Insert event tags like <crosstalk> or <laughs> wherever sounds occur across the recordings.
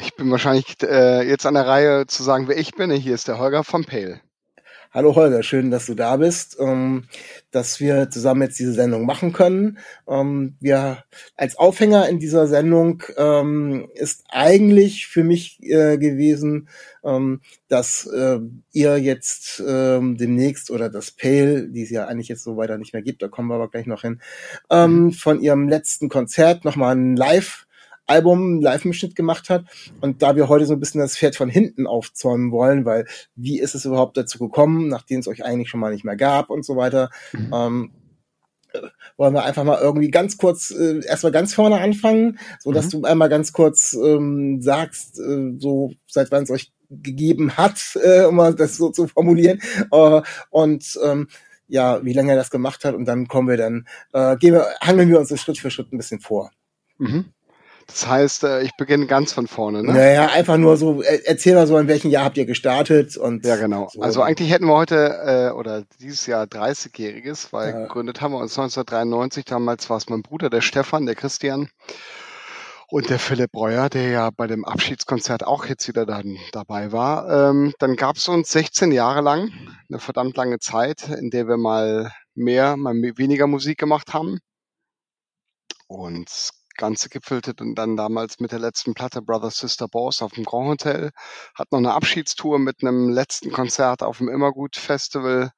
Ich bin wahrscheinlich äh, jetzt an der Reihe zu sagen, wer ich bin. Hier ist der Holger von Pale. Hallo Holger, schön, dass du da bist, ähm, dass wir zusammen jetzt diese Sendung machen können. Ähm, wir als Aufhänger in dieser Sendung ähm, ist eigentlich für mich äh, gewesen, ähm, dass äh, ihr jetzt ähm, demnächst oder das Pale, die es ja eigentlich jetzt so weiter nicht mehr gibt, da kommen wir aber gleich noch hin, ähm, von ihrem letzten Konzert nochmal ein Live Album Live-Mitschnitt gemacht hat. Und da wir heute so ein bisschen das Pferd von hinten aufzäumen wollen, weil wie ist es überhaupt dazu gekommen, nachdem es euch eigentlich schon mal nicht mehr gab und so weiter, Mhm. ähm, äh, wollen wir einfach mal irgendwie ganz kurz äh, erstmal ganz vorne anfangen, so dass Mhm. du einmal ganz kurz ähm, sagst, äh, so seit wann es euch gegeben hat, äh, um mal das so zu formulieren. Äh, und ähm, ja, wie lange er das gemacht hat und dann kommen wir dann, äh, gehen wir, hangeln wir uns Schritt für Schritt ein bisschen vor. Mhm. Das heißt, äh, ich beginne ganz von vorne, ne? Naja, einfach nur so, äh, erzähl mal so, in welchem Jahr habt ihr gestartet und Ja, genau. so. Also eigentlich hätten wir heute äh, oder dieses Jahr 30-jähriges, weil Ja. gegründet haben wir uns 1993. Damals war es mein Bruder, der Stefan, der Christian und der Philipp Breuer, der ja bei dem Abschiedskonzert auch jetzt wieder dann dabei war. Ähm, dann gab es uns 16 Jahre lang, eine verdammt lange Zeit, in der wir mal mehr, mal weniger Musik gemacht haben. Und Ganze gipfelte dann dann damals mit der letzten Platte Brother Sister Boss auf dem Grand Hotel. Hat noch eine Abschiedstour mit einem letzten Konzert auf dem Immergut Festival,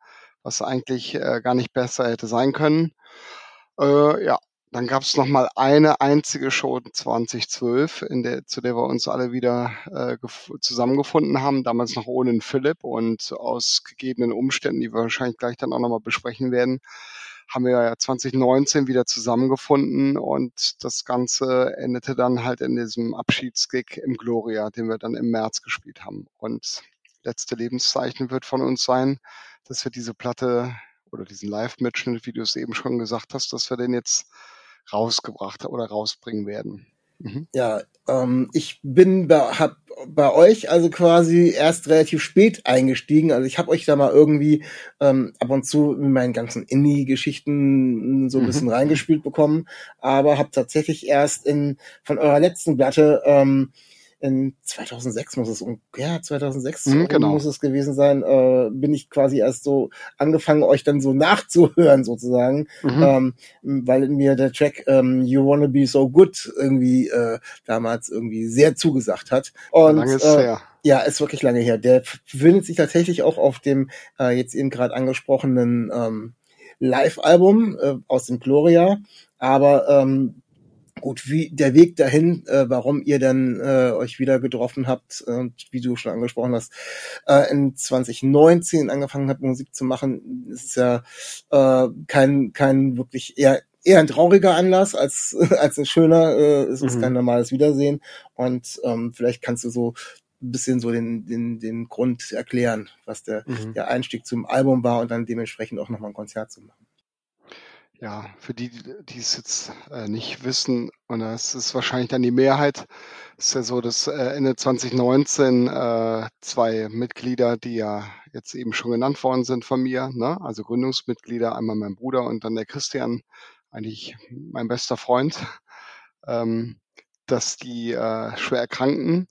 was eigentlich äh, gar nicht besser hätte sein können. Äh, ja, dann gab es noch mal eine einzige Show 2012, in der, zu der wir uns alle wieder äh, gef- zusammengefunden haben. Damals noch ohne Philipp und aus gegebenen Umständen, die wir wahrscheinlich gleich dann auch noch mal besprechen werden, haben wir ja 2019 wieder zusammengefunden und das Ganze endete dann halt in diesem Abschiedsgig im Gloria, den wir dann im März gespielt haben. Und letzte Lebenszeichen wird von uns sein, dass wir diese Platte oder diesen Live-Mitschnitt, wie du es eben schon gesagt hast, dass wir den jetzt rausgebracht oder rausbringen werden. Mhm. ja, ähm, ich bin bei, hab bei euch also quasi erst relativ spät eingestiegen. Also ich habe euch da mal irgendwie ähm, ab und zu in meinen ganzen Indie-Geschichten so ein Mhm. bisschen reingespielt bekommen, aber habe tatsächlich erst in von eurer letzten Platte ähm, in 2006 muss es um ja 2006 Mhm, genau. muss es gewesen sein, äh, bin ich quasi erst so angefangen euch dann so nachzuhören sozusagen. Mhm. ähm, weil mir der Track ähm, You Wanna Be So Good irgendwie äh, damals irgendwie sehr zugesagt hat. Und Lange ist äh, her. ja, ist wirklich lange her. Der befindet sich tatsächlich auch auf dem äh, jetzt eben gerade angesprochenen ähm, Live-Album äh, aus dem Gloria. Aber ähm, gut, wie der Weg dahin, äh, warum ihr dann äh, euch wieder getroffen habt und wie du schon angesprochen hast, äh, in 2019 angefangen habt, Musik zu machen, ist ja äh, kein, kein wirklich eher eher ein trauriger Anlass als <laughs> als ein schöner. Äh, es ist Mhm. kein normales Wiedersehen und ähm, vielleicht kannst du so ein bisschen so den den den Grund erklären, was der Mhm. der Einstieg zum Album war und dann dementsprechend auch nochmal ein Konzert zu machen. Ja, für die, die es jetzt äh, nicht wissen, und das ist wahrscheinlich dann die Mehrheit, ist ja so, dass äh, Ende 2019 äh, zwei Mitglieder, die ja jetzt eben schon genannt worden sind von mir, ne? also Gründungsmitglieder, einmal mein Bruder und dann der Christian, eigentlich mein bester Freund, ähm, dass die äh, schwer erkranken.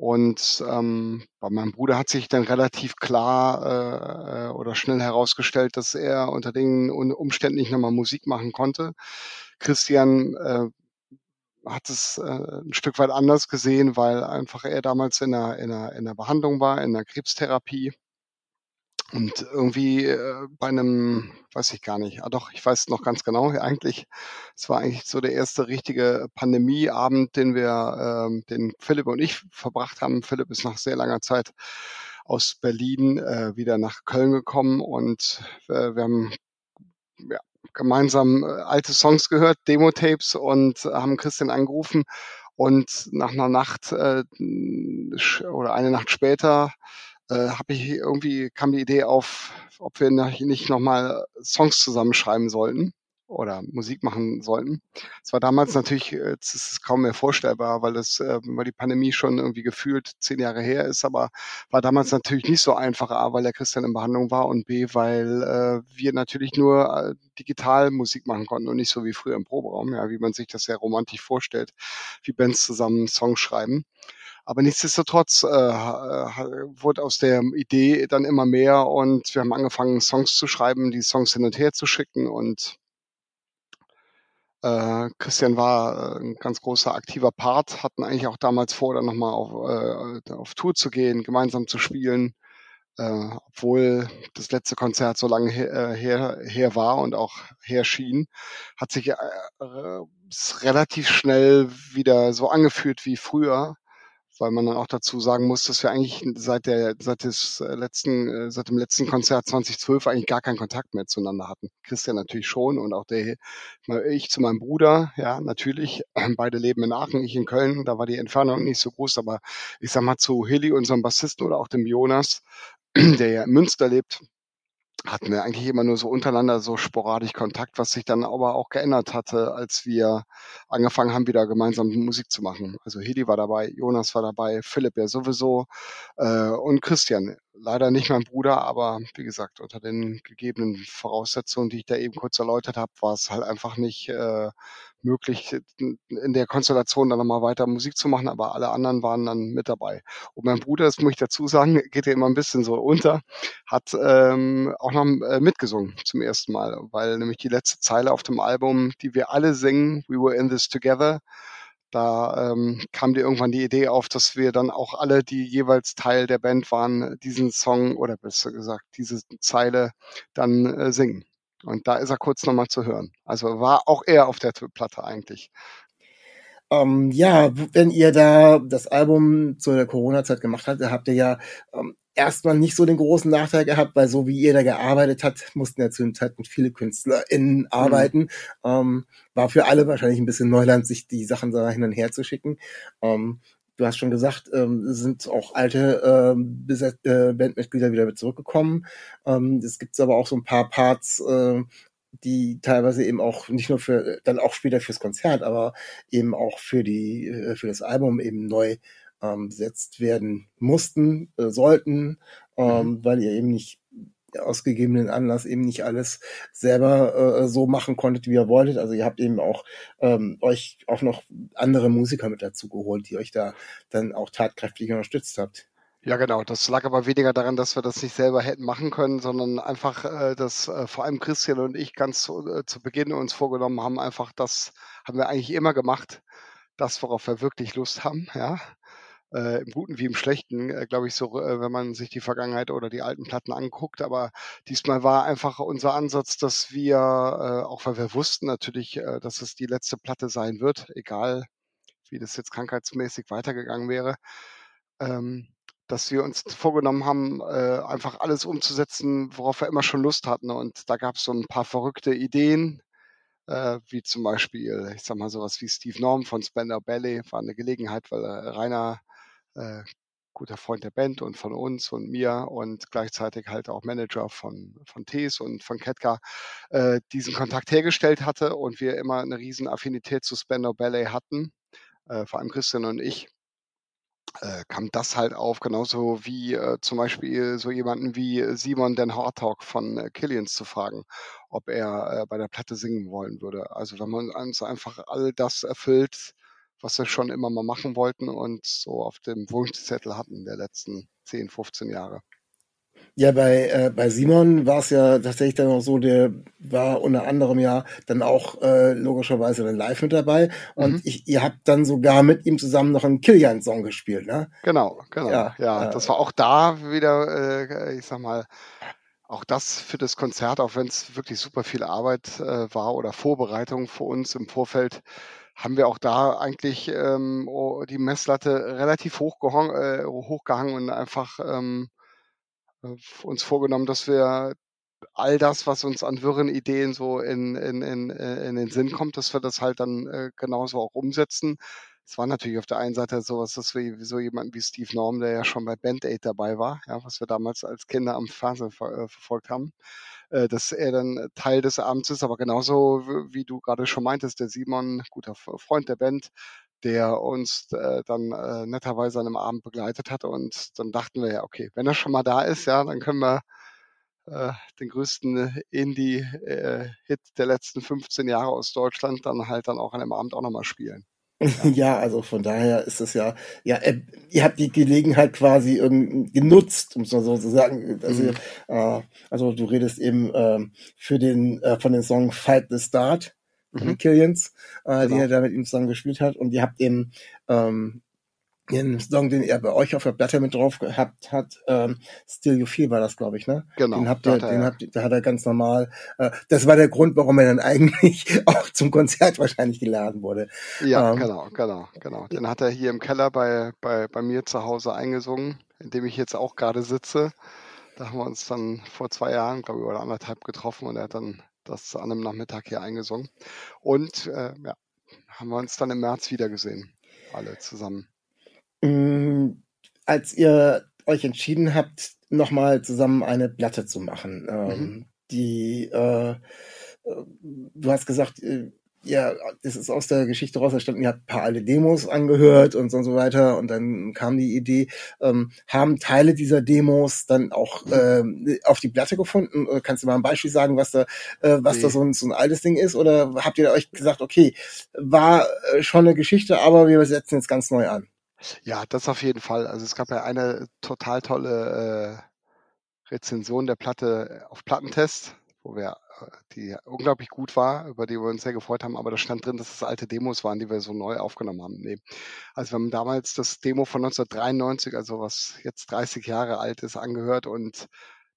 Und ähm, bei meinem Bruder hat sich dann relativ klar äh, äh, oder schnell herausgestellt, dass er unter den Umständen nicht nochmal Musik machen konnte. Christian äh, hat es äh, ein Stück weit anders gesehen, weil einfach er damals in einer, in einer, in einer Behandlung war, in einer Krebstherapie. Und irgendwie äh, bei einem, weiß ich gar nicht, ah doch, ich weiß noch ganz genau, eigentlich, es war eigentlich so der erste richtige Pandemieabend, den wir, ähm, den Philipp und ich verbracht haben. Philipp ist nach sehr langer Zeit aus Berlin äh, wieder nach Köln gekommen und äh, wir haben ja, gemeinsam äh, alte Songs gehört, Demo-Tapes und haben Christian angerufen Und nach einer Nacht äh, oder eine Nacht später äh, habe ich irgendwie kam die Idee auf, ob wir nicht nochmal Songs zusammenschreiben sollten oder Musik machen sollten. Es war damals natürlich, äh, es ist kaum mehr vorstellbar, weil das, äh, weil die Pandemie schon irgendwie gefühlt zehn Jahre her ist, aber war damals natürlich nicht so einfach, A, weil der Christian in Behandlung war und B, weil äh, wir natürlich nur äh, digital Musik machen konnten und nicht so wie früher im Proberaum, ja, wie man sich das sehr romantisch vorstellt, wie Bands zusammen Songs schreiben. Aber nichtsdestotrotz äh, wurde aus der Idee dann immer mehr und wir haben angefangen, Songs zu schreiben, die Songs hin und her zu schicken. Und äh, Christian war äh, ein ganz großer aktiver Part, hatten eigentlich auch damals vor, dann nochmal auf, äh, auf Tour zu gehen, gemeinsam zu spielen, äh, obwohl das letzte Konzert so lange her, äh, her, her war und auch her schien, hat sich äh, relativ schnell wieder so angefühlt wie früher weil man dann auch dazu sagen muss, dass wir eigentlich seit der seit des äh, letzten äh, seit dem letzten Konzert 2012 eigentlich gar keinen Kontakt mehr zueinander hatten. Christian natürlich schon und auch der ich zu meinem Bruder, ja natürlich. <clears throat> Beide leben in Aachen, ich in Köln. Da war die Entfernung nicht so groß, aber ich sag mal zu Hilly, unserem Bassisten oder auch dem Jonas, <clears throat> der ja in Münster lebt, hatten wir eigentlich immer nur so untereinander so sporadisch Kontakt, was sich dann aber auch geändert hatte, als wir angefangen haben, wieder gemeinsam Musik zu machen. Also Hedi war dabei, Jonas war dabei, Philipp ja sowieso äh, und Christian. Leider nicht mein Bruder, aber wie gesagt, unter den gegebenen Voraussetzungen, die ich da eben kurz erläutert habe, war es halt einfach nicht äh, möglich, in der Konstellation dann nochmal weiter Musik zu machen, aber alle anderen waren dann mit dabei. Und mein Bruder, das muss ich dazu sagen, <laughs> geht ja immer ein bisschen so unter, hat ähm, auch noch äh, mitgesungen zum ersten Mal, weil nämlich die letzte Zeile auf dem Album, die wir alle singen, We Were in This Together, da ähm, kam dir irgendwann die Idee auf, dass wir dann auch alle, die jeweils Teil der Band waren, diesen Song oder besser gesagt diese Zeile dann äh, singen. Und da ist er kurz nochmal zu hören. Also war auch er auf der Platte eigentlich. Ähm, ja, wenn ihr da das Album zu der Corona-Zeit gemacht habt, habt ihr ja ähm, erstmal nicht so den großen Nachteil gehabt, weil so wie ihr da gearbeitet habt, mussten ja zu dem Zeitpunkt viele KünstlerInnen mhm. arbeiten. Mhm. Ähm, war für alle wahrscheinlich ein bisschen Neuland, sich die Sachen da hin und her zu schicken. Ähm, du hast schon gesagt, ähm, sind auch alte ähm, äh, Bandmitglieder wieder zurückgekommen. Ähm, es gibt aber auch so ein paar Parts, äh, die teilweise eben auch nicht nur für dann auch später fürs Konzert, aber eben auch für die äh, für das Album eben neu ähm, besetzt werden mussten, äh, sollten, ähm, mhm. weil ihr eben nicht aus Anlass eben nicht alles selber äh, so machen konntet, wie ihr wolltet. Also ihr habt eben auch ähm, euch auch noch andere Musiker mit dazu geholt, die euch da dann auch tatkräftig unterstützt habt. Ja, genau. Das lag aber weniger daran, dass wir das nicht selber hätten machen können, sondern einfach, äh, dass äh, vor allem Christian und ich ganz zu, äh, zu Beginn uns vorgenommen haben, einfach das haben wir eigentlich immer gemacht, das, worauf wir wirklich Lust haben, ja äh, im Guten wie im Schlechten, äh, glaube ich, so, äh, wenn man sich die Vergangenheit oder die alten Platten anguckt. Aber diesmal war einfach unser Ansatz, dass wir, äh, auch weil wir wussten natürlich, äh, dass es die letzte Platte sein wird, egal wie das jetzt krankheitsmäßig weitergegangen wäre, ähm, dass wir uns vorgenommen haben, äh, einfach alles umzusetzen, worauf wir immer schon Lust hatten. Und da gab es so ein paar verrückte Ideen, äh, wie zum Beispiel, ich sag mal sowas wie Steve Norm von Spender Ballet, war eine Gelegenheit, weil äh, Rainer äh, guter Freund der Band und von uns und mir und gleichzeitig halt auch Manager von, von Tees und von Ketka, äh, diesen Kontakt hergestellt hatte und wir immer eine riesen Affinität zu Spandau Ballet hatten, äh, vor allem Christian und ich, äh, kam das halt auf, genauso wie äh, zum Beispiel so jemanden wie Simon Den Hartog von äh, Killians zu fragen, ob er äh, bei der Platte singen wollen würde. Also wenn man uns einfach all das erfüllt, was wir schon immer mal machen wollten und so auf dem Wunschzettel hatten der letzten 10, 15 Jahre. Ja, bei, äh, bei Simon war es ja tatsächlich dann auch so, der war unter anderem ja dann auch äh, logischerweise dann live mit dabei. Und mhm. ich, ihr habt dann sogar mit ihm zusammen noch einen Killian-Song gespielt, ne? Genau, genau. Ja, ja, ja, das war auch da wieder, äh, ich sag mal, auch das für das Konzert, auch wenn es wirklich super viel Arbeit äh, war oder Vorbereitung für uns im Vorfeld, haben wir auch da eigentlich ähm, die Messlatte relativ hoch, äh, hochgehangen und einfach ähm, äh, uns vorgenommen, dass wir all das, was uns an wirren Ideen so in, in, in, äh, in den Sinn kommt, dass wir das halt dann äh, genauso auch umsetzen. Es war natürlich auf der einen Seite sowas, dass wir so jemanden wie Steve Norm, der ja schon bei Band Aid dabei war, ja, was wir damals als Kinder am Fernsehen ver äh, verfolgt haben, äh, dass er dann Teil des Abends ist, aber genauso wie du gerade schon meintest, der Simon, guter Freund der Band, der uns äh, dann äh, netterweise an einem Abend begleitet hat und dann dachten wir ja, okay, wenn er schon mal da ist, ja, dann können wir äh, den größten Indie-Hit äh, der letzten 15 Jahre aus Deutschland dann halt dann auch an dem Abend auch nochmal spielen. <laughs> Ja, also von daher ist es ja, ja, äh, ihr habt die Gelegenheit quasi irgendwie genutzt, um es mal so zu sagen. Also, mhm. äh, also du redest eben äh, für den äh, von dem Song Fight the Start mhm. Killians, äh, genau. die er da mit ihm zusammen gespielt hat. Und ihr habt eben ähm, den Song, den er bei euch auf der Platte mit drauf gehabt hat, ähm, Still You Feel war das, glaube ich, ne? Genau. Den habt ihr, den ja. habt, da hat er ganz normal. Äh, das war der Grund, warum er dann <laughs> eigentlich auch zum Konzert wahrscheinlich geladen wurde. Ja, ähm, genau, genau, genau. Den hat er hier im Keller bei bei bei mir zu Hause eingesungen, in dem ich jetzt auch gerade sitze. Da haben wir uns dann vor zwei Jahren, glaube ich, oder anderthalb getroffen und er hat dann das an einem Nachmittag hier eingesungen. Und äh, ja, haben wir uns dann im März wiedergesehen, alle zusammen. Mm, als ihr euch entschieden habt, nochmal zusammen eine Platte zu machen, ähm, mhm. die, äh, äh du hast gesagt, äh, ja, das ist aus der Geschichte raus entstanden, ihr habt ein paar alte Demos angehört und so und so weiter und dann kam die Idee, ähm, haben Teile dieser Demos dann auch ähm, auf die Platte gefunden? Kannst du mal ein Beispiel sagen, was da, äh, was nee. da so ein, so ein altes Ding ist? Oder habt ihr euch gesagt, okay, war äh, schon eine Geschichte, aber wir setzen jetzt ganz neu an? Ja, das auf jeden Fall. Also es gab ja eine total tolle äh, Rezension der Platte auf Plattentest, wo wir die unglaublich gut war, über die wir uns sehr gefreut haben, aber da stand drin, dass es alte Demos waren, die wir so neu aufgenommen haben. Nee. Also wir haben damals das Demo von 1993, also was jetzt 30 Jahre alt ist, angehört und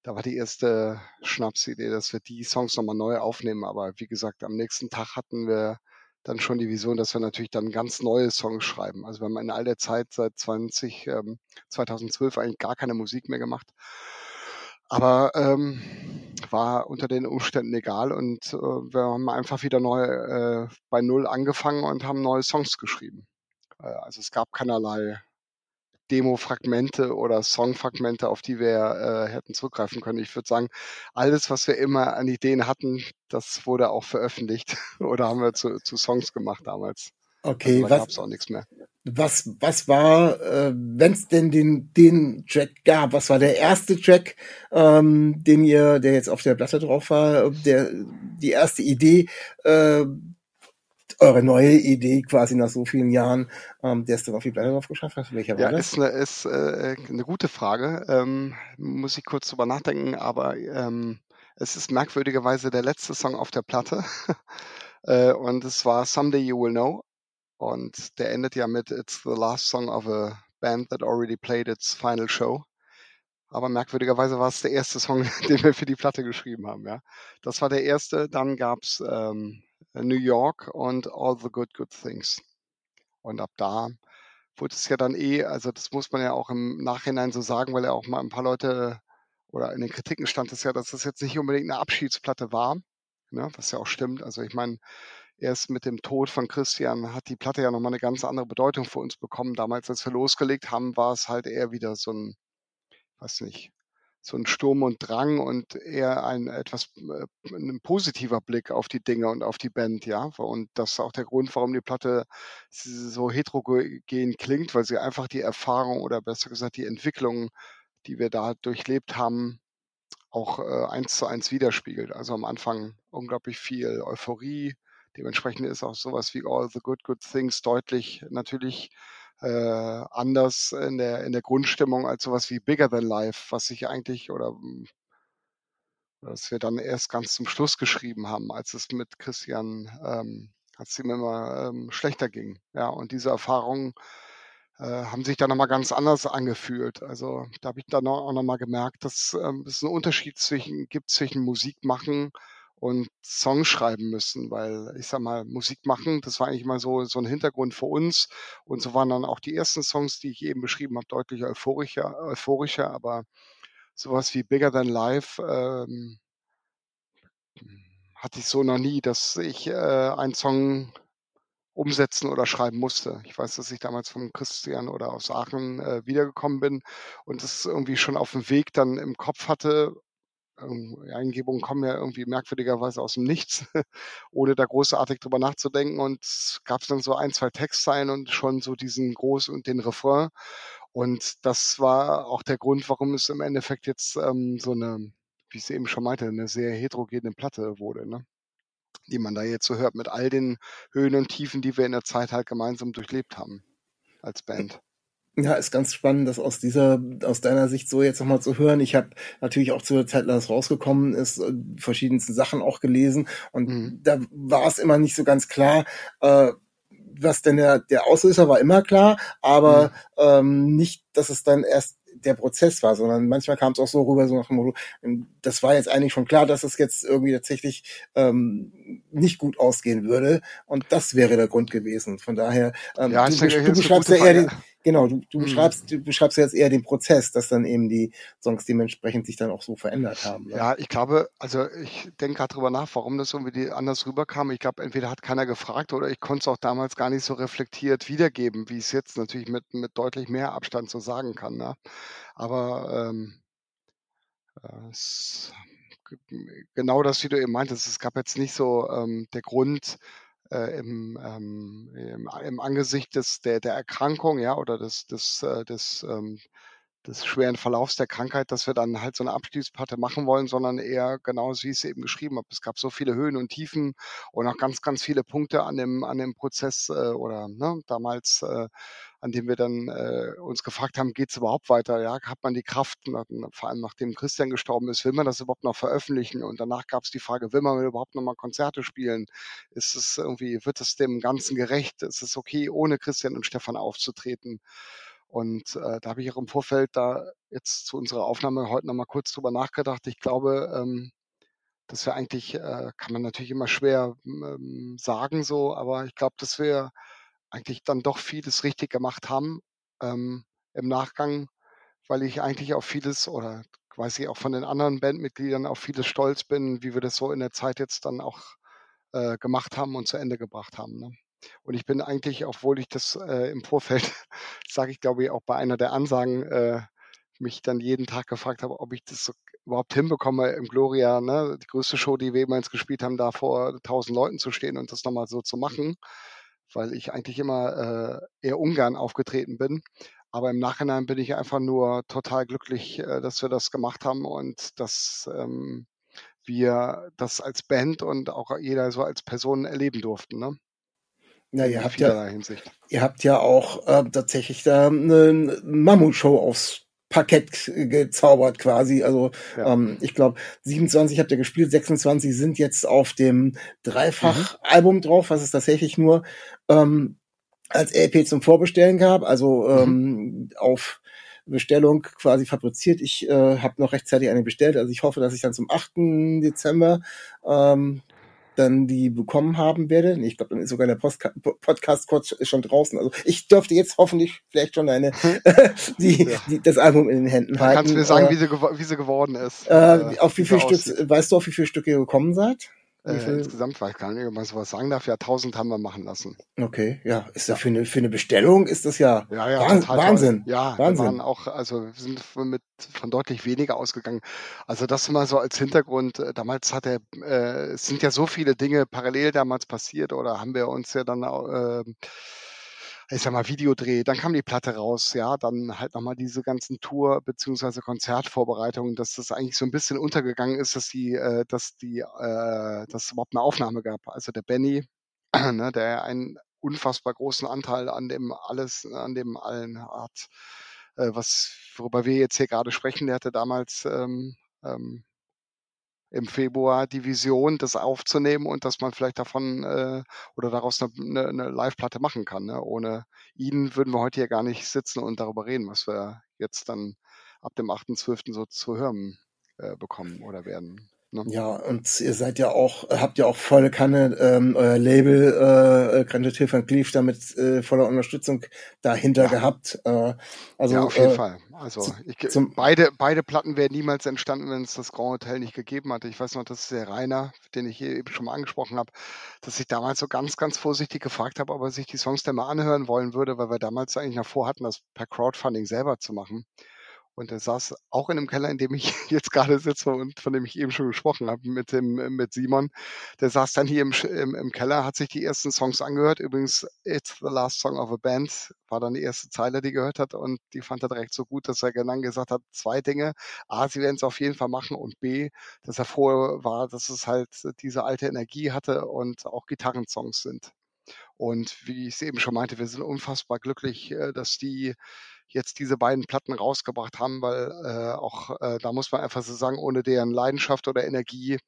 da war die erste Schnapsidee, dass wir die Songs nochmal neu aufnehmen. Aber wie gesagt, am nächsten Tag hatten wir dann schon die Vision, dass wir natürlich dann ganz neue Songs schreiben. Also wir haben in all der Zeit seit 20, ähm, 2012 eigentlich gar keine Musik mehr gemacht. Aber ähm, war unter den Umständen egal und äh, wir haben einfach wieder neu äh, bei Null angefangen und haben neue Songs geschrieben. Äh, also es gab keinerlei Demo-Fragmente oder Song-Fragmente, auf die wir äh, hätten zurückgreifen können. Ich würde sagen, alles, was wir immer an Ideen hatten, das wurde auch veröffentlicht <laughs> oder haben wir zu, zu Songs gemacht damals. Okay, also, da was, auch nichts mehr. Was, was war, äh, wenn es denn den, den Track gab, was war der erste Track, ähm, den ihr, der jetzt auf der Platte drauf war, der, die erste Idee, äh, eure neue Idee quasi nach so vielen Jahren, ähm, der es dann auf die Platte drauf geschafft hat? Welcher ja, war das? ist eine, ist, äh, eine gute Frage. Ähm, muss ich kurz drüber nachdenken, aber ähm, es ist merkwürdigerweise der letzte Song auf der Platte. <laughs> äh, und es war Someday You Will Know und der endet ja mit It's the last song of a band that already played its final show. Aber merkwürdigerweise war es der erste Song, <laughs> den wir für die Platte geschrieben haben. Ja, das war der erste. Dann gab's ähm, New York und All the Good Good Things. Und ab da wurde es ja dann eh, also das muss man ja auch im Nachhinein so sagen, weil ja auch mal ein paar Leute oder in den Kritiken stand es ja, dass das jetzt nicht unbedingt eine Abschiedsplatte war, ne, was ja auch stimmt. Also ich meine, erst mit dem Tod von Christian hat die Platte ja nochmal eine ganz andere Bedeutung für uns bekommen. Damals, als wir losgelegt haben, war es halt eher wieder so ein, weiß nicht, so ein Sturm und Drang und eher ein etwas äh, ein positiver Blick auf die Dinge und auf die Band, ja. Und das ist auch der Grund, warum die Platte so heterogen klingt, weil sie einfach die Erfahrung oder besser gesagt die Entwicklung, die wir da durchlebt haben, auch äh, eins zu eins widerspiegelt. Also am Anfang unglaublich viel Euphorie, Dementsprechend ist auch sowas wie All the Good Good Things deutlich natürlich äh, anders in der, in der Grundstimmung als sowas wie Bigger Than Life, was sich eigentlich oder hm, was wir dann erst ganz zum Schluss geschrieben haben, als es mit Christian, ähm, als es ihm immer ähm, schlechter ging. Ja, und diese Erfahrungen äh, haben sich dann nochmal ganz anders angefühlt. Also da habe ich dann auch nochmal gemerkt, dass ähm, es einen Unterschied zwischen, gibt zwischen Musik machen und Songs schreiben müssen, weil ich sag mal, Musik machen, das war eigentlich mal so, so ein Hintergrund für uns. Und so waren dann auch die ersten Songs, die ich eben beschrieben habe, deutlich euphorischer, euphorischer, aber sowas wie Bigger Than Life ähm, hatte ich so noch nie, dass ich äh, einen Song umsetzen oder schreiben musste. Ich weiß, dass ich damals vom Christian oder aus Aachen äh, wiedergekommen bin und es irgendwie schon auf dem Weg dann im Kopf hatte. Ähm, Eingebungen kommen ja irgendwie merkwürdigerweise aus dem Nichts, <laughs> ohne da großartig drüber nachzudenken. Und es gab dann so ein, zwei Textzeilen und schon so diesen Groß- und den Refrain. Und das war auch der Grund, warum es im Endeffekt jetzt ähm, so eine, wie ich es eben schon meinte, eine sehr heterogene Platte wurde. Ne? die man da jetzt so hört, mit all den Höhen und Tiefen, die wir in der Zeit halt gemeinsam durchlebt haben als Band. Ja, ist ganz spannend, das aus dieser, aus deiner Sicht so jetzt nochmal zu hören. Ich habe natürlich auch zur Zeit, als es rausgekommen ist, äh, verschiedenste Sachen auch gelesen und mhm. da war es immer nicht so ganz klar, äh, was denn der, der Auslöser war immer klar, aber mhm. ähm, nicht, dass es dann erst der Prozess war, sondern manchmal kam es auch so rüber, so nach dem Motto, ähm, das war jetzt eigentlich schon klar, dass es jetzt irgendwie tatsächlich ähm, nicht gut ausgehen würde. Und das wäre der Grund gewesen. Von daher, ähm, ja, du, du beschreibst ja eher den, Genau, du, du, mhm. beschreibst, du beschreibst jetzt eher den Prozess, dass dann eben die Songs dementsprechend sich dann auch so verändert haben. Ne? Ja, ich glaube, also ich denke gerade drüber nach, warum das irgendwie anders rüberkam. Ich glaube, entweder hat keiner gefragt oder ich konnte es auch damals gar nicht so reflektiert wiedergeben, wie ich es jetzt natürlich mit, mit deutlich mehr Abstand so sagen kann. Ne? Aber ähm, äh, es, genau das, wie du eben meintest, es gab jetzt nicht so ähm, der Grund, äh, im, ähm, im, im Angesicht des, der, der Erkrankung, ja, oder des, des, äh, des, ähm, des schweren Verlaufs der Krankheit, dass wir dann halt so eine Abschließplatte machen wollen, sondern eher genauso, wie ich es eben geschrieben habe. Es gab so viele Höhen und Tiefen und auch ganz, ganz viele Punkte an dem, an dem Prozess äh, oder ne, damals äh, an dem wir dann äh, uns gefragt haben, geht es überhaupt weiter? Ja, hat man die Kraft, nach, vor allem nachdem Christian gestorben ist, will man das überhaupt noch veröffentlichen? Und danach gab es die Frage, will man überhaupt noch mal Konzerte spielen? Ist es irgendwie, wird es dem Ganzen gerecht? Ist es okay, ohne Christian und Stefan aufzutreten? Und äh, da habe ich auch im Vorfeld da jetzt zu unserer Aufnahme heute noch mal kurz drüber nachgedacht. Ich glaube, ähm, dass wir eigentlich, äh, kann man natürlich immer schwer ähm, sagen so, aber ich glaube, dass wir eigentlich dann doch vieles richtig gemacht haben ähm, im Nachgang, weil ich eigentlich auf vieles oder weiß ich auch von den anderen Bandmitgliedern auf vieles stolz bin, wie wir das so in der Zeit jetzt dann auch äh, gemacht haben und zu Ende gebracht haben. Ne? Und ich bin eigentlich, obwohl ich das äh, im Vorfeld, <laughs> sage ich glaube ich auch bei einer der Ansagen, äh, mich dann jeden Tag gefragt habe, ob ich das so überhaupt hinbekomme, im Gloria, ne, die größte Show, die wir jemals gespielt haben, da vor tausend Leuten zu stehen und das nochmal so zu machen weil ich eigentlich immer äh, eher ungern aufgetreten bin. Aber im Nachhinein bin ich einfach nur total glücklich, äh, dass wir das gemacht haben und dass ähm, wir das als Band und auch jeder so als Person erleben durften. Ne? Ja, ihr habt ja, ihr habt ja auch äh, tatsächlich da eine Mammutshow aufs Parkett gezaubert quasi. Also ja. ähm, ich glaube, 27 habt ihr gespielt, 26 sind jetzt auf dem Dreifach-Album mhm. drauf, was es tatsächlich nur ähm, als LP zum Vorbestellen gab, also ähm, mhm. auf Bestellung quasi fabriziert. Ich äh, habe noch rechtzeitig eine bestellt, also ich hoffe, dass ich dann zum 8. Dezember ähm, dann die bekommen haben werde. Ich glaube, dann ist sogar der Podcast kurz schon draußen. Also ich dürfte jetzt hoffentlich vielleicht schon eine <laughs> die, ja. die, das Album in den Händen halten. Kannst du mir sagen, äh, wie, sie, wie sie geworden ist? Äh, auf wie viele Stück, weißt du, auf wie viele Stücke ihr gekommen seid? Äh, insgesamt weiß ich gar nicht, ob man sowas sagen darf. Ja, 1000 haben wir machen lassen. Okay, ja, ist ja für eine, für eine Bestellung ist das ja, ja, ja Wahnsinn. Wahnsinn. Ja, Wahnsinn. wir waren auch, also wir sind mit von deutlich weniger ausgegangen. Also das mal so als Hintergrund. Äh, damals hat er, äh, es sind ja so viele Dinge parallel damals passiert oder haben wir uns ja dann äh, ich sag mal, Videodreh, dann kam die Platte raus, ja, dann halt nochmal diese ganzen Tour- beziehungsweise Konzertvorbereitungen, dass das eigentlich so ein bisschen untergegangen ist, dass die, äh, dass die, äh, dass es überhaupt eine Aufnahme gab. Also der Benny, <clears throat> ne, der einen unfassbar großen Anteil an dem alles, an dem allen hat, äh, was, worüber wir jetzt hier gerade sprechen, der hatte damals ähm, ähm, im Februar die Vision, das aufzunehmen und dass man vielleicht davon äh, oder daraus eine, eine Live-Platte machen kann. Ne? Ohne ihn würden wir heute hier gar nicht sitzen und darüber reden, was wir jetzt dann ab dem 8.12. so zu hören äh, bekommen oder werden. Ne? Ja, und ihr seid ja auch, habt ja auch volle Kanne ähm, euer Label äh, Granted van Cleef damit äh, voller Unterstützung dahinter Ja. gehabt. Äh, also ja, auf jeden äh, Fall. Also zu- ich, zum- beide, beide Platten wären niemals entstanden, wenn es das Grand Hotel nicht gegeben hatte. Ich weiß noch, dass der Rainer, den ich hier eben schon mal angesprochen habe, dass ich damals so ganz, ganz vorsichtig gefragt habe, ob er sich die Songs denn mal anhören wollen würde, weil wir damals eigentlich noch vorhatten, das per Crowdfunding selber zu machen. Und er saß auch in dem Keller, in dem ich <laughs> jetzt gerade sitze und von dem ich eben schon gesprochen habe mit dem mit Simon. Der saß dann hier im, im, im Keller, hat sich die ersten Songs angehört. Übrigens, It's the Last Song of a Band war dann die erste Zeile, die gehört hat und die fand er direkt so gut, dass er dann gesagt hat, zwei Dinge. A, sie werden es auf jeden Fall machen und B, dass er froh war, dass es halt diese alte Energie hatte und auch Gitarrensongs sind. Und wie ich es eben schon meinte, wir sind unfassbar glücklich, äh, dass die jetzt diese beiden Platten rausgebracht haben, weil äh, auch äh, da muss man einfach so sagen, ohne deren Leidenschaft oder Energie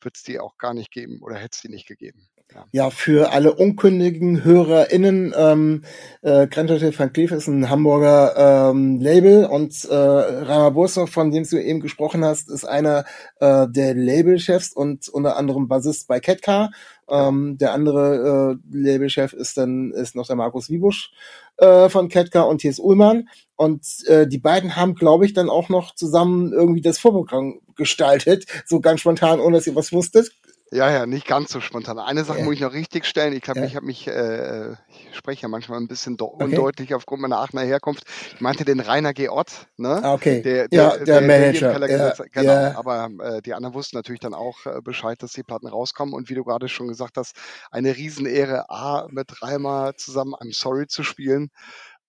wird es die auch gar nicht geben oder hätte es die nicht gegeben. Ja. Für alle unkündigen HörerInnen, ähm, äh, Granted van Cleef ist ein Hamburger ähm, Label und äh, Rainer Bursow, von dem du eben gesprochen hast, ist einer äh, der Labelchefs und unter anderem Bassist bei Ketka. Ähm, der andere äh, Labelchef ist dann ist noch der Markus Wiebusch äh, von Ketka und T.S. Ullmann. Und äh, die beiden haben, glaube ich, dann auch noch zusammen irgendwie das Vorprogramm gestaltet, so ganz spontan, ohne dass ihr was wusstet. Ja, ja, nicht ganz so spontan. Eine Sache Ja. muss ich noch richtig stellen. Ich glaube, Ja. ich habe mich, äh, ich spreche ja manchmal ein bisschen Okay. undeutlich aufgrund meiner Aachener Herkunft. Ich meinte den Rainer G. Ott, ne? Ah, okay. Der, ja, der, im Manager. Keller Ja. Genau. Aber äh, die anderen wussten natürlich dann auch äh, Bescheid, dass die Platten rauskommen. Und wie du gerade schon gesagt hast, eine Riesenehre, A, mit Reimer zusammen I'm Sorry zu spielen,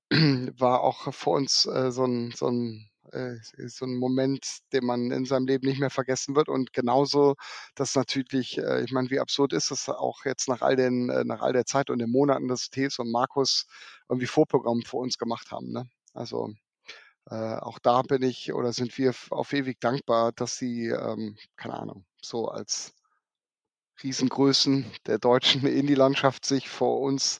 <clears throat> war auch für uns äh, so ein, so ein äh, so ein Moment, den man in seinem Leben nicht mehr vergessen wird. Und genauso, dass natürlich, äh, ich meine, wie absurd ist es auch jetzt nach all den, äh, nach all der Zeit und den Monaten, dass Thees und Markus irgendwie Vorprogramm für uns gemacht haben. Ne? Also äh, auch da bin ich oder sind wir auf ewig dankbar, dass sie, ähm, keine Ahnung, so als Riesengrößen der deutschen <laughs> Indie-Landschaft sich vor uns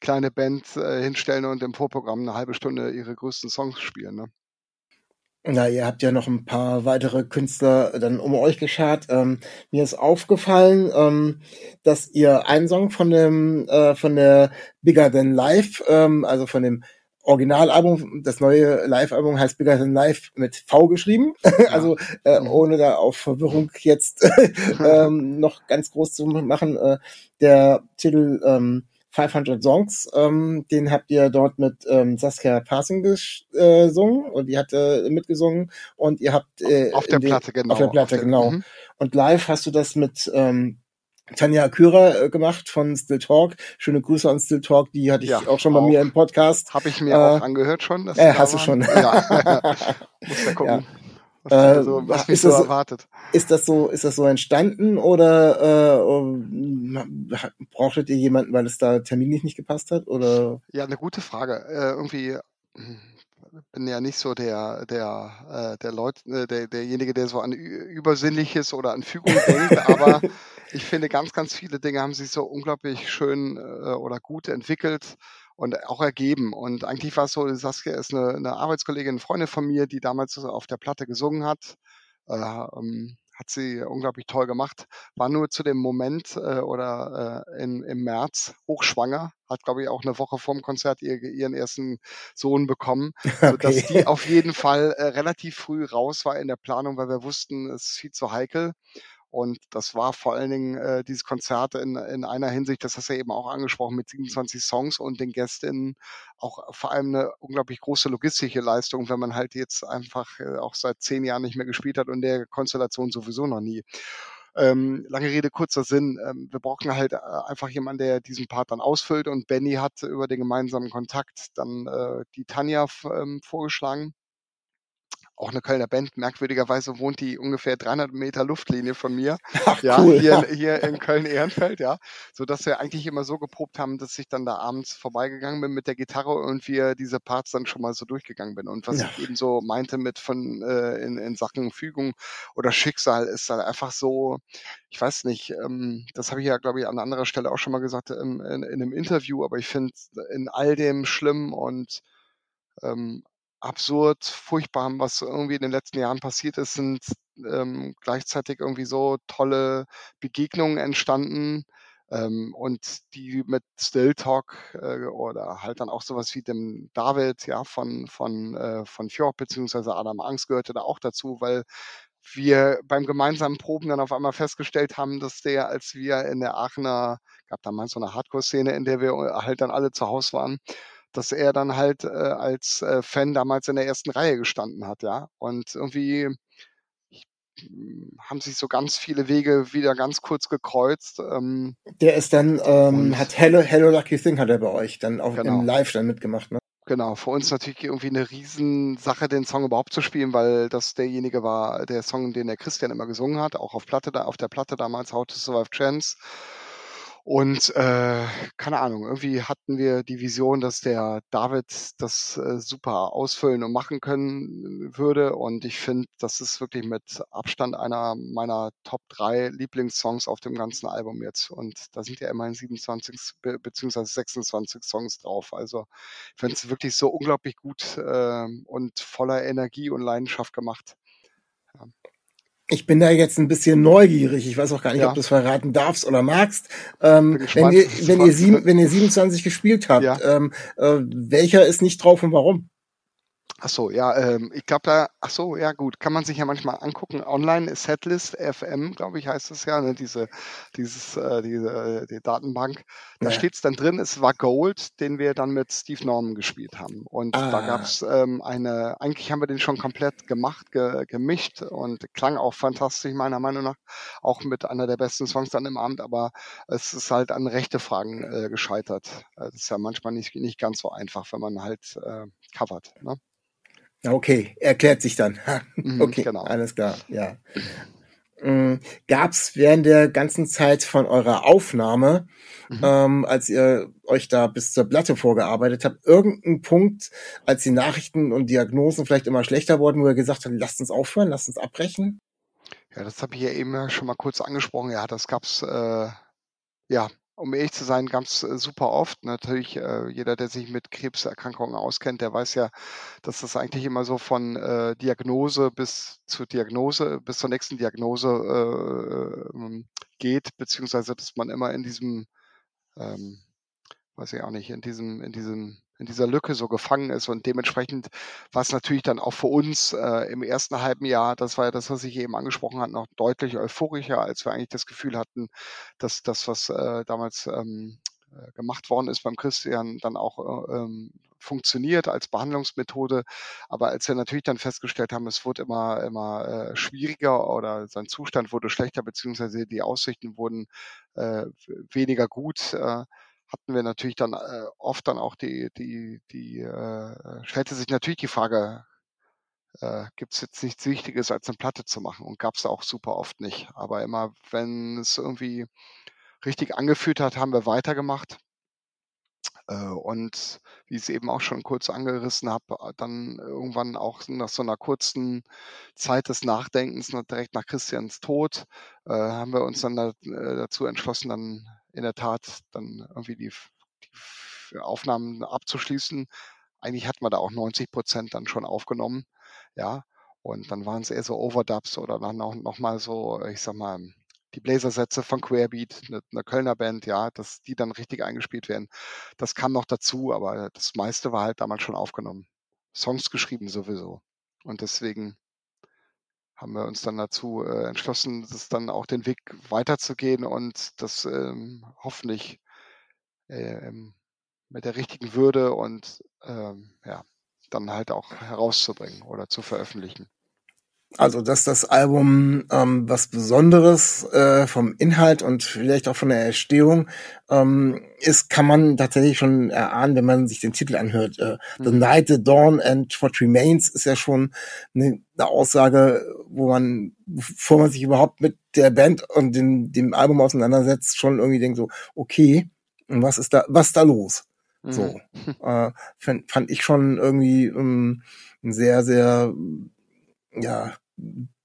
kleine Band äh, hinstellen und im Vorprogramm eine halbe Stunde ihre größten Songs spielen. Ne? Na, ihr habt ja noch ein paar weitere Künstler dann um euch geschart. Ähm, mir ist aufgefallen, ähm, dass ihr einen Song von dem äh, von der Bigger Than Life, ähm, also von dem Originalalbum, das neue Live-Album heißt Bigger Than Life mit V geschrieben. <laughs> also äh, Mhm. ohne da auf Verwirrung jetzt <laughs> <laughs> ähm, noch ganz groß zu machen. Äh, der Titel ähm, 500 Songs, ähm, den habt ihr dort mit ähm, Saskia Parsing äh, gesungen und die hat äh, mitgesungen und ihr habt äh, Auf der den- Platte, genau. auf der Platte, genau. Mhm. Und live hast du das mit ähm, Tanja Aküra äh, gemacht von Still Talk. Schöne Grüße an Still Talk, die hatte ich Ja, auch schon bei auch. mir im Podcast. Habe ich mir Äh, auch angehört schon. Dass Äh, hast du schon. Ja. <laughs> Muss ja gucken, was, Äh, so, was ist so das- erwartet. Ist das so, ist das so entstanden oder äh, brauchtet ihr jemanden, weil es da terminlich nicht gepasst hat? Oder Ja, eine gute Frage. Äh, irgendwie hm, bin ja nicht so der, der, äh, der Leut, äh, der, derjenige, der so an Übersinnliches oder an Fügung <laughs> denkt, aber ich finde, ganz, ganz viele Dinge haben sich so unglaublich schön äh, oder gut entwickelt und auch ergeben. Und eigentlich war es so, Saskia ist eine, eine Arbeitskollegin, eine Freundin von mir, die damals auf der Platte gesungen hat. Äh, ähm, hat sie unglaublich toll gemacht. War nur zu dem Moment äh, oder äh, in, im März hochschwanger, hat glaube ich auch eine Woche vorm Konzert ihr, ihren ersten Sohn bekommen, <laughs> sodass Okay. die auf jeden Fall äh, relativ früh raus war in der Planung, weil wir wussten, es ist viel zu heikel. Und das war vor allen Dingen äh, dieses Konzert in, in einer Hinsicht, das hast du ja eben auch angesprochen, mit 27 Songs und den Gästinnen auch vor allem eine unglaublich große logistische Leistung, wenn man halt jetzt einfach äh, auch seit zehn Jahren nicht mehr gespielt hat und der Konstellation sowieso noch nie. Ähm, lange Rede, kurzer Sinn. Ähm, wir brauchen halt äh, einfach jemanden, der diesen Part dann ausfüllt und Benny hat über den gemeinsamen Kontakt dann äh, die Tanja ähm, vorgeschlagen. Auch eine Kölner Band. Merkwürdigerweise wohnt die ungefähr 300 Meter Luftlinie von mir. <laughs> Ach, Ja, cool. hier, <laughs> hier in Köln-Ehrenfeld, ja. So dass wir eigentlich immer so geprobt haben, dass ich dann da abends vorbeigegangen bin mit der Gitarre und wir diese Parts dann schon mal so durchgegangen bin. Und was Ja. ich eben so meinte mit von äh, in, in Sachen Fügung oder Schicksal ist dann einfach so, ich weiß nicht, ähm, das habe ich ja, glaube ich, an anderer Stelle auch schon mal gesagt ähm, in, in einem Interview, aber ich finde in all dem schlimm und ähm, absurd, furchtbar, was irgendwie in den letzten Jahren passiert ist, sind ähm, gleichzeitig irgendwie so tolle Begegnungen entstanden. Ähm, und die mit Still Talk äh, oder halt dann auch sowas wie dem David, ja, von, von, äh, von Fjord beziehungsweise Adam Angst gehörte da auch dazu, weil wir beim gemeinsamen Proben dann auf einmal festgestellt haben, dass der, als wir in der Aachener, gab da mal so eine Hardcore-Szene, in der wir halt dann alle zu Hause waren, dass er dann halt äh, als äh, Fan damals in der ersten Reihe gestanden hat, ja. Und irgendwie haben sich so ganz viele Wege wieder ganz kurz gekreuzt. Ähm, der ist dann, ähm, hat Hello, Hello Lucky Thing hat er bei euch dann auch genau. im Live dann mitgemacht, ne? Genau, für uns natürlich irgendwie eine Riesensache, den Song überhaupt zu spielen, weil das derjenige war, der Song, den der Christian immer gesungen hat, auch auf Platte da, auf der Platte damals, How to Survive Trends. Und äh, keine Ahnung, irgendwie hatten wir die Vision, dass der David das äh, super ausfüllen und machen können würde. Und ich finde, das ist wirklich mit Abstand einer meiner Top 3 Lieblingssongs auf dem ganzen Album jetzt. Und da sind ja immerhin 27 be beziehungsweise 26 Songs drauf. Also ich finde es wirklich so unglaublich gut äh, und voller Energie und Leidenschaft gemacht. Ja. Ich bin da jetzt ein bisschen neugierig. Ich weiß auch gar nicht, ja. ob du es verraten darfst oder magst. Ähm, wenn, ihr, wenn, ihr sieben, wenn ihr 27 gespielt habt, ja. ähm, äh, welcher ist nicht drauf und warum? Ach so, ja, ähm, ich glaube da, ach so, ja gut, kann man sich ja manchmal angucken. Online Setlist FM, glaube ich, heißt es ja, ne, diese, dieses, äh, diese, äh, die Datenbank. Da ja. steht es dann drin, es war Gold, den wir dann mit Steve Norman gespielt haben. Und ah. da gab es ähm, eine, eigentlich haben wir den schon komplett gemacht, ge, gemischt und klang auch fantastisch, meiner Meinung nach. Auch mit einer der besten Songs dann im Abend, aber es ist halt an rechte Fragen äh, gescheitert. Das ist ja manchmal nicht, nicht ganz so einfach, wenn man halt äh, covert. Ne? Okay, erklärt sich dann. Mhm, okay, genau. alles klar, ja. Mhm. Gab es während der ganzen Zeit von eurer Aufnahme, mhm. ähm, als ihr euch da bis zur Platte vorgearbeitet habt, irgendeinen Punkt, als die Nachrichten und Diagnosen vielleicht immer schlechter wurden, wo ihr gesagt habt, lasst uns aufhören, lasst uns abbrechen? Ja, das habe ich ja eben schon mal kurz angesprochen. Ja, das gab's äh, ja um ehrlich zu sein, ganz äh, super oft. Natürlich, äh, jeder, der sich mit Krebserkrankungen auskennt, der weiß ja, dass das eigentlich immer so von äh, Diagnose bis zur Diagnose, bis zur nächsten Diagnose äh, ähm, geht, beziehungsweise dass man immer in diesem, ähm, weiß ich auch nicht, in diesem, in diesem in dieser Lücke so gefangen ist und dementsprechend war es natürlich dann auch für uns äh, im ersten halben Jahr, das war ja das, was ich eben angesprochen hatte, noch deutlich euphorischer, als wir eigentlich das Gefühl hatten, dass das, was äh, damals ähm, äh, gemacht worden ist beim Christian, dann auch äh, ähm, funktioniert als Behandlungsmethode. Aber als wir natürlich dann festgestellt haben, es wurde immer, immer äh, schwieriger oder sein Zustand wurde schlechter, beziehungsweise die Aussichten wurden äh, weniger gut, äh, hatten wir natürlich dann äh, oft dann auch die, die, die, äh, stellte sich natürlich die Frage, äh, gibt es jetzt nichts Wichtiges, als eine Platte zu machen? Und gab es auch super oft nicht. Aber immer, wenn es irgendwie richtig angefühlt hat, haben wir weitergemacht. Äh, und wie ich es eben auch schon kurz angerissen habe, äh, dann irgendwann auch nach so einer kurzen Zeit des Nachdenkens, direkt nach Christians Tod, äh, haben wir uns dann da, äh, dazu entschlossen, dann in der Tat dann irgendwie die, die Aufnahmen abzuschließen. Eigentlich hat man da auch 90 Prozent dann schon aufgenommen, ja. Und dann waren es eher so Overdubs oder dann auch nochmal so, ich sag mal, die Bläsersätze von Querbeat, eine, eine, Kölner Band, ja, dass die dann richtig eingespielt werden. Das kam noch dazu, aber das meiste war halt damals schon aufgenommen. Songs geschrieben sowieso. Und deswegen haben wir uns dann dazu äh, entschlossen, das dann auch den Weg weiterzugehen und das ähm, hoffentlich äh, mit der richtigen Würde und ähm, ja, dann halt auch herauszubringen oder zu veröffentlichen. Also, dass das Album ähm, was Besonderes äh, vom Inhalt und vielleicht auch von der Erstehung ähm, ist, kann man tatsächlich schon erahnen, wenn man sich den Titel anhört. Äh, The mhm. Night, The Dawn and What Remains ist ja schon eine, eine Aussage, wo man, bevor man sich überhaupt mit der Band und dem, dem Album auseinandersetzt, schon irgendwie denkt so, okay, was ist da, was ist da los? Mhm. So, äh, fand, fand ich schon irgendwie ähm, ein sehr, sehr ja,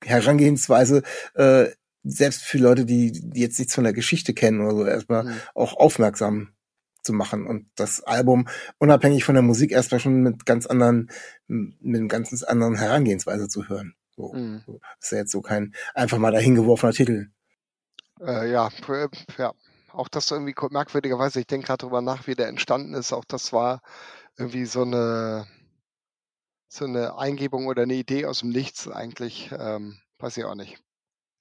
Herangehensweise, äh, selbst für Leute, die, die jetzt nichts von der Geschichte kennen oder so, erstmal mhm. auch aufmerksam zu machen und das Album unabhängig von der Musik erstmal schon mit ganz anderen, mit einem ganz anderen Herangehensweise zu hören. So, mhm. Das ist ja jetzt so kein einfach mal dahingeworfener Titel. Äh, ja, ja. Auch das irgendwie merkwürdigerweise, ich denke gerade drüber nach, wie der entstanden ist. Auch das war irgendwie so eine, so eine Eingebung oder eine Idee aus dem Nichts eigentlich. Ähm, ich auch nicht.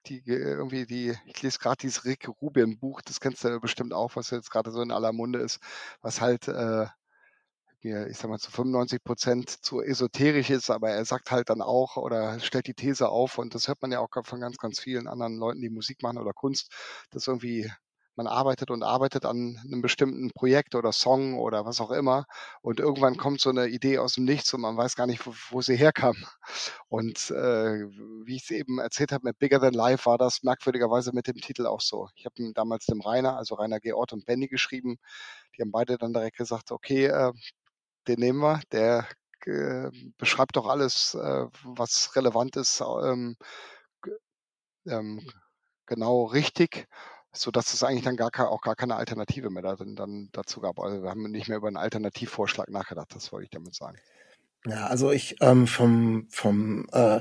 Die irgendwie, die, ich lese gerade dieses Rick Rubin Buch, das kennst du bestimmt auch, was jetzt gerade so in aller Munde ist, was halt äh, mir, ich sag mal, zu 95 Prozent zu esoterisch ist, aber er sagt halt dann auch oder stellt die These auf und das hört man ja auch von ganz, ganz vielen anderen Leuten, die Musik machen oder Kunst, dass irgendwie man arbeitet und arbeitet an einem bestimmten Projekt oder Song oder was auch immer und irgendwann kommt so eine Idee aus dem Nichts und man weiß gar nicht, wo, wo sie herkam. Und äh, wie ich es eben erzählt habe mit Bigger Than Life war das merkwürdigerweise mit dem Titel auch so. Ich habe damals dem Rainer, also Rainer G. Ort und Benny geschrieben. Die haben beide dann direkt gesagt, okay, äh, den nehmen wir, der äh, beschreibt doch alles, äh, was relevant ist, ähm, ähm, genau richtig, so dass es eigentlich dann gar auch gar keine Alternative mehr dann, dann dazu gab. Also wir haben nicht mehr über einen Alternativvorschlag nachgedacht, das wollte ich damit sagen. Ja, also ich ähm, vom vom äh,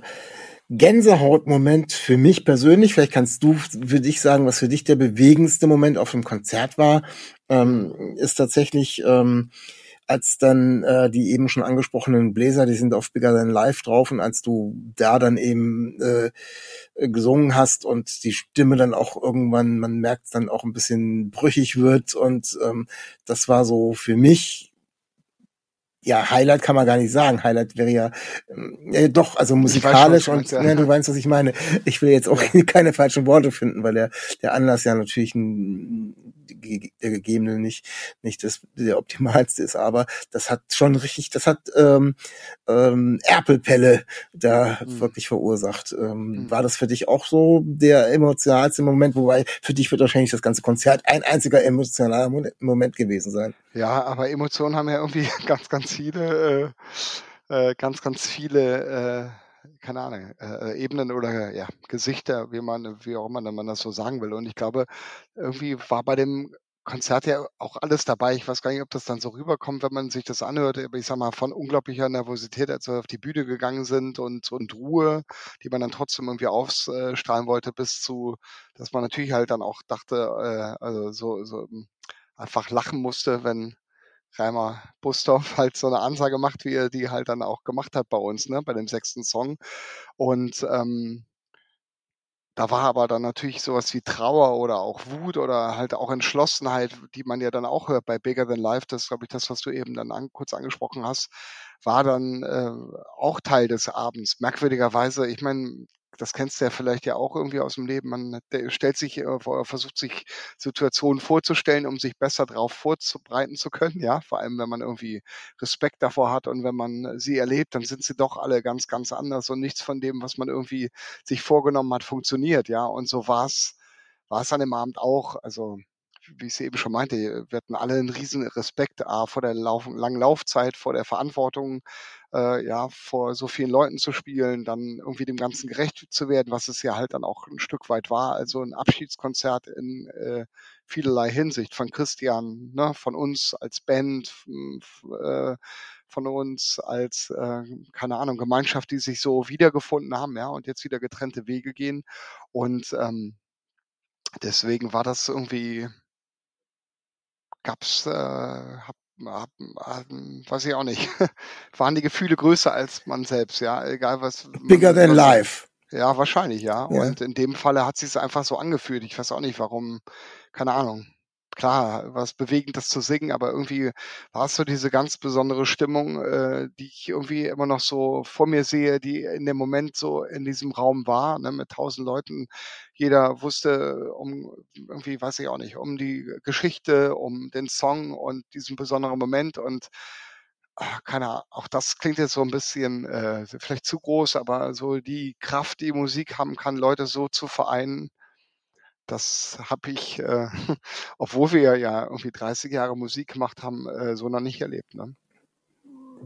Gänsehautmoment für mich persönlich, vielleicht kannst du für dich sagen, was für dich der bewegendste Moment auf dem Konzert war, ähm, ist tatsächlich ähm, als dann äh, die eben schon angesprochenen Bläser, die sind auf Bigger Than Live drauf und als du da dann eben äh, gesungen hast und die Stimme dann auch irgendwann, man merkt dann auch ein bisschen brüchig wird und ähm, das war so für mich ja, Highlight kann man gar nicht sagen. Highlight wäre ja äh, doch, also musikalisch und ja. ne, du weißt, was ich meine. Ich will jetzt auch <laughs> keine falschen Worte finden, weil der, der Anlass ja natürlich ein, der gegebene nicht nicht das der optimalste ist, aber das hat schon richtig, das hat ähm, ähm, Erpelpelle da mhm. wirklich verursacht. Ähm, mhm. War das für dich auch so der emotionalste Moment? Wobei für dich wird wahrscheinlich das ganze Konzert ein einziger emotionaler Moment gewesen sein. Ja, aber Emotionen haben ja irgendwie <laughs> ganz, ganz viele, äh, äh, ganz, ganz viele äh, keine Ahnung, äh, Ebenen oder ja, Gesichter, wie man, wie auch immer man das so sagen will. Und ich glaube, irgendwie war bei dem Konzert ja auch alles dabei. Ich weiß gar nicht, ob das dann so rüberkommt, wenn man sich das anhört. Aber ich sag mal, von unglaublicher Nervosität, als wir auf die Bühne gegangen sind und, und Ruhe, die man dann trotzdem irgendwie ausstrahlen wollte, bis zu, dass man natürlich halt dann auch dachte, äh, also so, so hm, einfach lachen musste, wenn Reimer Bustorf <laughs> halt so eine Ansage macht, wie er die halt dann auch gemacht hat bei uns, ne, bei dem sechsten Song. Und ähm, da war aber dann natürlich sowas wie Trauer oder auch Wut oder halt auch Entschlossenheit, die man ja dann auch hört bei Bigger Than Life. Das ist, glaube ich, das, was du eben dann an, kurz angesprochen hast, war dann äh, auch Teil des Abends. Merkwürdigerweise, ich meine, das kennst du ja vielleicht ja auch irgendwie aus dem Leben. Man stellt sich, äh, versucht sich Situationen vorzustellen, um sich besser darauf vorzubereiten zu können. Ja, vor allem, wenn man irgendwie Respekt davor hat und wenn man sie erlebt, dann sind sie doch alle ganz, ganz anders und nichts von dem, was man irgendwie sich vorgenommen hat, funktioniert. Ja, und so war es, war es an dem Abend auch. Also, wie ich es eben schon meinte, wir hatten alle einen riesen Respekt A, vor der Lauf langen Laufzeit, vor der Verantwortung, äh, ja, vor so vielen Leuten zu spielen, dann irgendwie dem Ganzen gerecht zu werden, was es ja halt dann auch ein Stück weit war. Also ein Abschiedskonzert in äh, vielerlei Hinsicht von Christian, ne, von uns als Band, äh, von uns als, äh, keine Ahnung, Gemeinschaft, die sich so wiedergefunden haben, ja, und jetzt wieder getrennte Wege gehen. Und ähm, deswegen war das irgendwie, gab's, äh, hab weiß ich auch nicht. <laughs> Waren die Gefühle größer als man selbst, ja, egal was. Bigger than was, life. Ja, wahrscheinlich, ja. ja. Und in dem Falle hat sich es einfach so angefühlt. Ich weiß auch nicht, warum, keine Ahnung klar, was bewegend, das zu singen, aber irgendwie war es so diese ganz besondere Stimmung, äh, die ich irgendwie immer noch so vor mir sehe, die in dem Moment so in diesem Raum war, ne, mit tausend Leuten. Jeder wusste um irgendwie, weiß ich auch nicht, um die Geschichte, um den Song und diesen besonderen Moment und ach, keine Ahnung, auch das klingt jetzt so ein bisschen äh, vielleicht zu groß, aber so die Kraft, die Musik haben kann, Leute so zu vereinen, das habe ich, äh, <laughs> obwohl wir ja irgendwie 30 Jahre Musik gemacht haben, äh, so noch nicht erlebt. Ne?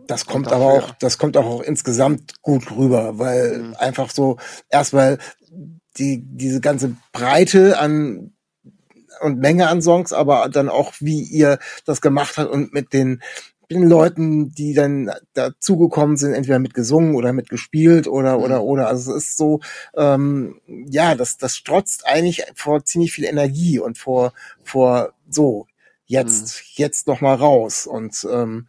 Das kommt dafür, aber auch, das kommt auch insgesamt gut rüber, weil mhm. einfach so erstmal die diese ganze Breite an und Menge an Songs, aber dann auch wie ihr das gemacht habt und mit den den Leuten, die dann dazugekommen sind, entweder mit gesungen oder mit gespielt oder mhm. oder oder. Also es ist so, ähm, ja, das das strotzt eigentlich vor ziemlich viel Energie und vor vor so jetzt mhm. jetzt noch mal raus und ähm,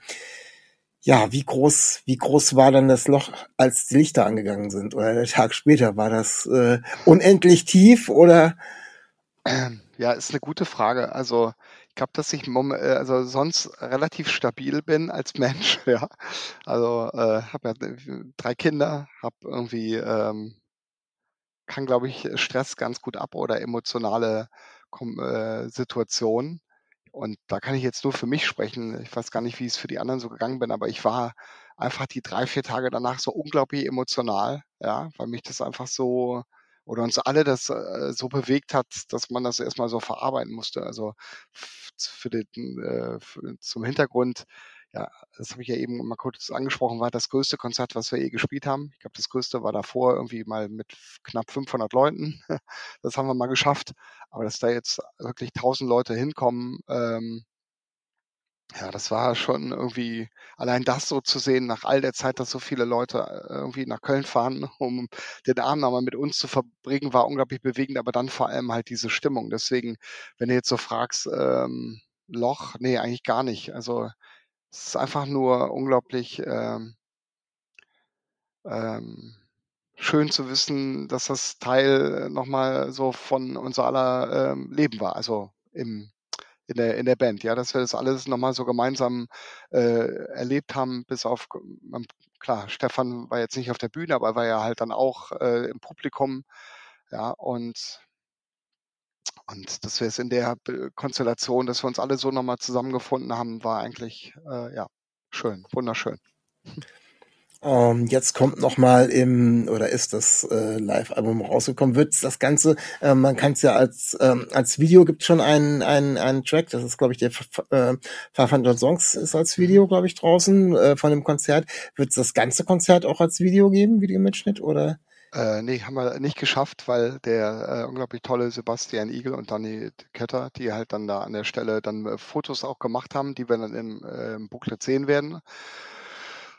ja, wie groß, wie groß war dann das Loch, als die Lichter angegangen sind? Oder der Tag später? War das äh, unendlich tief oder? Ja, ist eine gute Frage. Also ich glaube, dass ich äh, also sonst relativ stabil bin als <laughs> Mensch, ja. Also äh, habe ja drei Kinder, habe irgendwie ähm, kann, glaube ich, Stress ganz gut ab oder emotionale äh, Situationen. Und da kann ich jetzt nur für mich sprechen. Ich weiß gar nicht, wie es für die anderen so gegangen bin, aber ich war einfach die drei, vier Tage danach so unglaublich emotional, ja, weil mich das einfach so oder uns alle das äh, so bewegt hat, dass man das erstmal so verarbeiten musste. Also für den, äh, für, zum Hintergrund, ja, das habe ich ja eben mal kurz angesprochen, war das größte Konzert, was wir je gespielt haben. Ich glaube, das größte war davor irgendwie mal mit knapp 500 Leuten. <laughs> Das haben wir mal geschafft. Aber dass da jetzt wirklich 1000 Leute hinkommen, ähm, ja, das war schon irgendwie, allein das so zu sehen, nach all der Zeit, dass so viele Leute äh, irgendwie nach Köln fahren, <laughs> um den Abend nochmal mit uns zu verbringen, war unglaublich bewegend, aber dann vor allem halt diese Stimmung. Deswegen, wenn du jetzt so fragst, ähm, Loch, nee, eigentlich gar nicht. Also es ist einfach nur unglaublich ähm, ähm, schön zu wissen, dass das Teil nochmal so von unser aller ähm, Leben war. Also im in der, in der Band, ja, dass wir das alles nochmal so gemeinsam äh, erlebt haben, bis auf, klar, Stefan war jetzt nicht auf der Bühne, aber war ja halt dann auch äh, im Publikum, ja, und und dass wir es in der Konstellation, dass wir uns alle so nochmal zusammengefunden haben, war eigentlich, äh, ja, schön, wunderschön. Ähm, jetzt kommt noch mal im oder ist das äh, Live-Album rausgekommen, wird das Ganze, äh, man kann es ja als ähm, als Video gibt schon einen einen einen Track, das ist glaube ich der äh, 500 Songs ist als Video glaube ich draußen äh, von dem Konzert. Wird es das ganze Konzert auch als Video geben, Videomitschnitt oder? Äh, nee, haben wir nicht geschafft, weil der äh, unglaublich tolle Sebastian Igel und Danny Ketter, die halt dann da an der Stelle dann äh, Fotos auch gemacht haben, die wir dann im, äh, im Booklet sehen werden.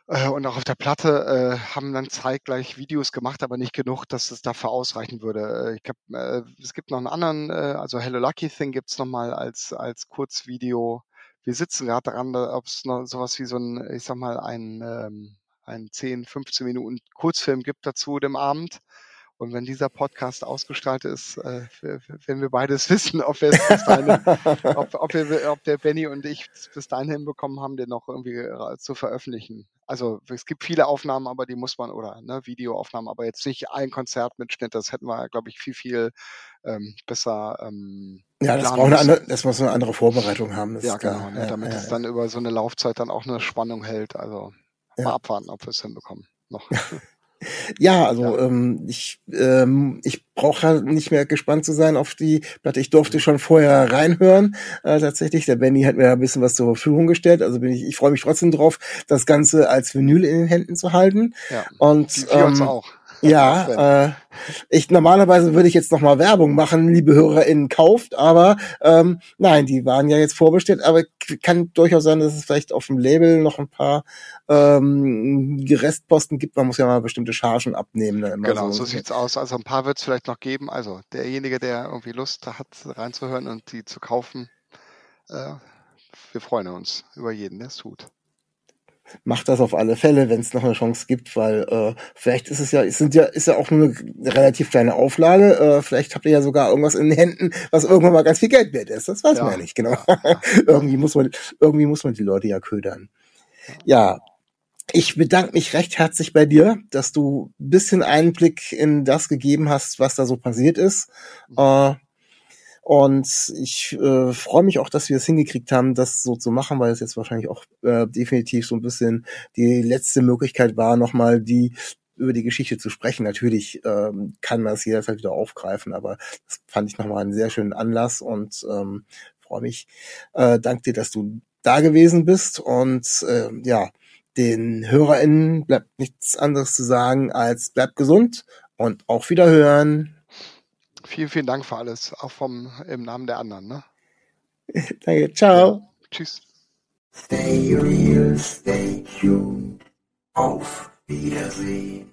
Äh, und auch auf der Platte äh, haben dann zeitgleich Videos gemacht, aber nicht genug, dass es dafür ausreichen würde. Äh, ich glaub, äh, es gibt noch einen anderen, äh, also Hello Lucky Thing gibt's noch mal als, als Kurzvideo. Wir sitzen gerade daran, ob es noch sowas wie so ein, ich sag mal, ein, ähm, ein 10, 15 Minuten Kurzfilm gibt dazu dem Abend. Und wenn dieser Podcast ausgestaltet ist, äh, werden wir beides <laughs> wissen, ob, wir es bis dahin, ob, ob, wir, ob der Benny und ich es bis dahin hinbekommen haben, den noch irgendwie äh, zu veröffentlichen. Also es gibt viele Aufnahmen, aber die muss man, oder ne, Videoaufnahmen, aber jetzt nicht ein Konzert mit Schnitt. Das hätten wir, glaube ich, viel, viel ähm, besser. Ähm, ja, das braucht eine andere, das muss eine andere Vorbereitung haben. ja, genau, ne, damit ja, es dann über so eine Laufzeit dann auch eine Spannung hält. Also mal abwarten, ob wir es hinbekommen. Noch. <laughs> Ja, also ja. Ähm, ich, ähm, ich brauche halt nicht mehr gespannt zu sein auf die Platte. Ich durfte schon vorher reinhören. Äh, tatsächlich, der Benny hat mir ein bisschen was zur Verfügung gestellt. Also bin ich, ich freue mich trotzdem drauf, das Ganze als Vinyl in den Händen zu halten. Ja, und ähm, uns auch. <laughs> Ja, äh, ich normalerweise würde ich jetzt noch mal Werbung machen, liebe HörerInnen kauft, aber ähm, nein, die waren ja jetzt vorbestellt, aber kann durchaus sein, dass es vielleicht auf dem Label noch ein paar ähm, Restposten gibt. Man muss ja mal bestimmte Chargen abnehmen. Ne, genau, so, so sieht's aus. Also ein paar wird es vielleicht noch geben. Also derjenige, der irgendwie Lust hat, reinzuhören und die zu kaufen, äh, wir freuen uns über jeden, der es tut macht das auf alle Fälle, wenn es noch eine Chance gibt, weil äh, vielleicht ist es ja, es sind ja, ist ja auch nur eine relativ kleine Auflage. Äh, vielleicht habt ihr ja sogar irgendwas in den Händen, was irgendwann mal ganz viel Geld wert ist. Das weiß ja. man ja nicht, genau. Ja. <laughs> irgendwie muss man, irgendwie muss man die Leute ja ködern. Ja. Ich bedanke mich recht herzlich bei dir, dass du ein bisschen Einblick in das gegeben hast, was da so passiert ist. Äh, und ich äh, freue mich auch, dass wir es hingekriegt haben, das so zu machen, weil es jetzt wahrscheinlich auch äh, definitiv so ein bisschen die letzte Möglichkeit war, nochmal die über die Geschichte zu sprechen. Natürlich ähm, kann man es jederzeit wieder aufgreifen, aber das fand ich nochmal einen sehr schönen Anlass und ähm, freue mich. Äh, dank dir, dass du da gewesen bist und äh, ja, den HörerInnen bleibt nichts anderes zu sagen als bleibt gesund und auch wieder hören. Vielen, vielen Dank für alles, auch vom, im Namen der anderen. Ne? <laughs> Danke, ciao. Ja, tschüss. Stay real, stay tuned. Auf Wiedersehen.